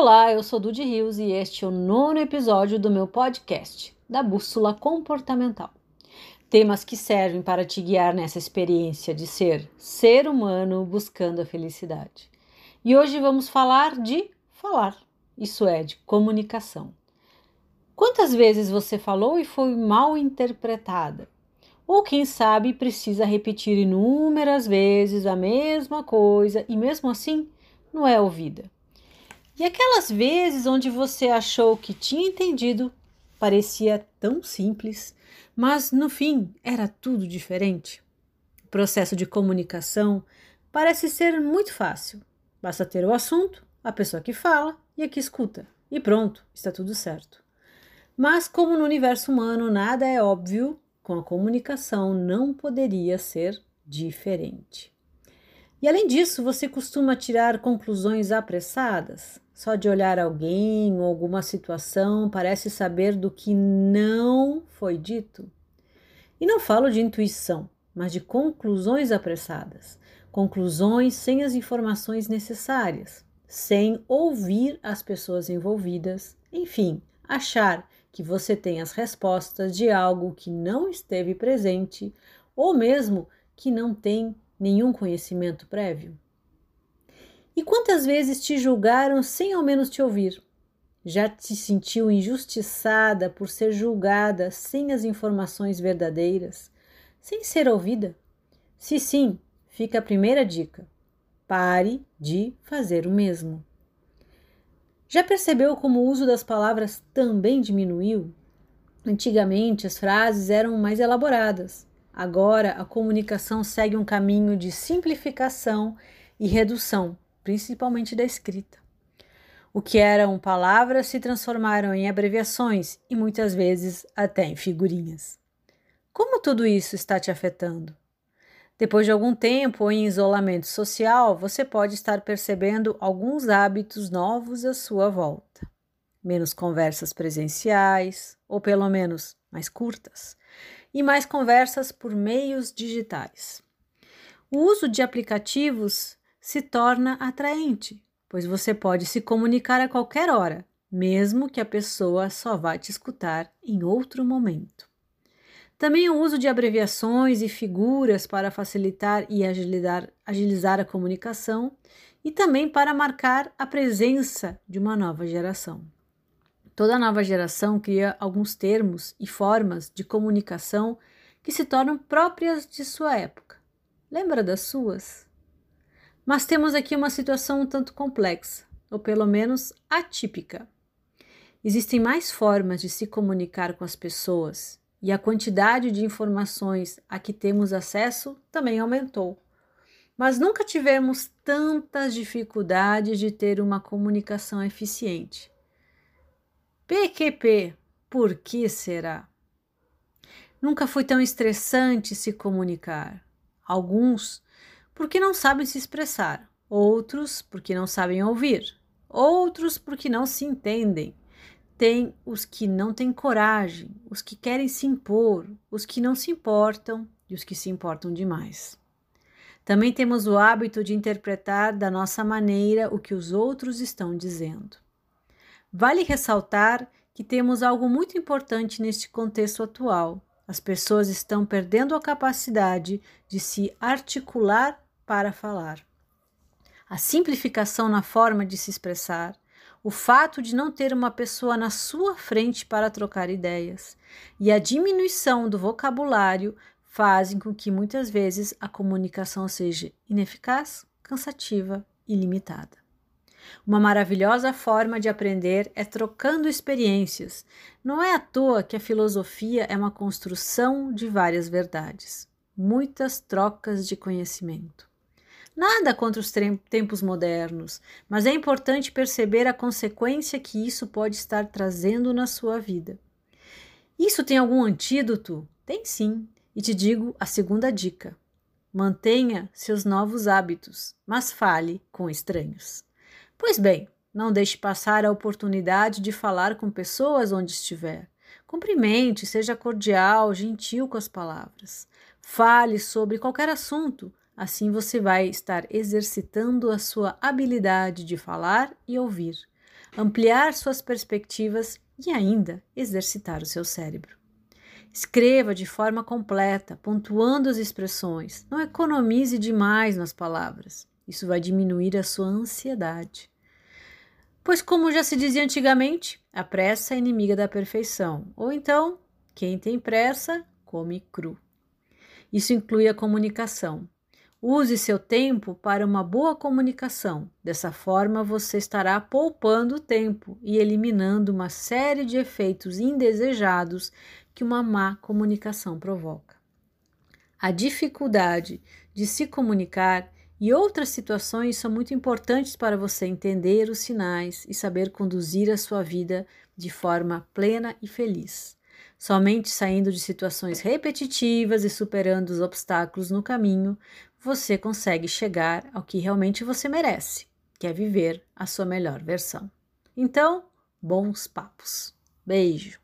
Olá, eu sou Dudy Rios e este é o nono episódio do meu podcast, da Bússola Comportamental. Temas que servem para te guiar nessa experiência de ser ser humano buscando a felicidade. E hoje vamos falar de falar, isso é, de comunicação. Quantas vezes você falou e foi mal interpretada? Ou quem sabe precisa repetir inúmeras vezes a mesma coisa e mesmo assim não é ouvida? E aquelas vezes onde você achou que tinha entendido, parecia tão simples, mas no fim era tudo diferente. O processo de comunicação parece ser muito fácil. Basta ter o assunto, a pessoa que fala e a que escuta, e pronto, está tudo certo. Mas, como no universo humano nada é óbvio, com a comunicação não poderia ser diferente. E além disso, você costuma tirar conclusões apressadas? Só de olhar alguém ou alguma situação parece saber do que não foi dito. E não falo de intuição, mas de conclusões apressadas, conclusões sem as informações necessárias, sem ouvir as pessoas envolvidas, enfim, achar que você tem as respostas de algo que não esteve presente ou mesmo que não tem nenhum conhecimento prévio. E quantas vezes te julgaram sem ao menos te ouvir? Já te sentiu injustiçada por ser julgada sem as informações verdadeiras, sem ser ouvida? Se sim, fica a primeira dica: pare de fazer o mesmo. Já percebeu como o uso das palavras também diminuiu? Antigamente as frases eram mais elaboradas. Agora a comunicação segue um caminho de simplificação e redução principalmente da escrita. O que eram palavras se transformaram em abreviações e muitas vezes até em figurinhas. Como tudo isso está te afetando? Depois de algum tempo em isolamento social, você pode estar percebendo alguns hábitos novos à sua volta. Menos conversas presenciais, ou pelo menos mais curtas, e mais conversas por meios digitais. O uso de aplicativos se torna atraente, pois você pode se comunicar a qualquer hora, mesmo que a pessoa só vá te escutar em outro momento. Também o uso de abreviações e figuras para facilitar e agilizar, agilizar a comunicação e também para marcar a presença de uma nova geração. Toda nova geração cria alguns termos e formas de comunicação que se tornam próprias de sua época. Lembra das suas? Mas temos aqui uma situação um tanto complexa, ou pelo menos atípica. Existem mais formas de se comunicar com as pessoas e a quantidade de informações a que temos acesso também aumentou. Mas nunca tivemos tantas dificuldades de ter uma comunicação eficiente. PQP, por que será? Nunca foi tão estressante se comunicar. Alguns porque não sabem se expressar, outros porque não sabem ouvir, outros porque não se entendem. Tem os que não têm coragem, os que querem se impor, os que não se importam e os que se importam demais. Também temos o hábito de interpretar da nossa maneira o que os outros estão dizendo. Vale ressaltar que temos algo muito importante neste contexto atual. As pessoas estão perdendo a capacidade de se articular para falar. A simplificação na forma de se expressar, o fato de não ter uma pessoa na sua frente para trocar ideias e a diminuição do vocabulário fazem com que muitas vezes a comunicação seja ineficaz, cansativa e limitada. Uma maravilhosa forma de aprender é trocando experiências. Não é à toa que a filosofia é uma construção de várias verdades, muitas trocas de conhecimento. Nada contra os tempos modernos, mas é importante perceber a consequência que isso pode estar trazendo na sua vida. Isso tem algum antídoto? Tem sim, e te digo a segunda dica: mantenha seus novos hábitos, mas fale com estranhos. Pois bem, não deixe passar a oportunidade de falar com pessoas onde estiver. Cumprimente, seja cordial, gentil com as palavras. Fale sobre qualquer assunto, Assim você vai estar exercitando a sua habilidade de falar e ouvir. ampliar suas perspectivas e ainda exercitar o seu cérebro. Escreva de forma completa, pontuando as expressões. Não economize demais nas palavras. Isso vai diminuir a sua ansiedade. Pois, como já se dizia antigamente, a pressa é inimiga da perfeição. Ou então, quem tem pressa, come cru. Isso inclui a comunicação. Use seu tempo para uma boa comunicação. Dessa forma, você estará poupando tempo e eliminando uma série de efeitos indesejados que uma má comunicação provoca. A dificuldade de se comunicar e outras situações são muito importantes para você entender os sinais e saber conduzir a sua vida de forma plena e feliz. Somente saindo de situações repetitivas e superando os obstáculos no caminho, você consegue chegar ao que realmente você merece, que é viver a sua melhor versão. Então, bons papos. Beijo!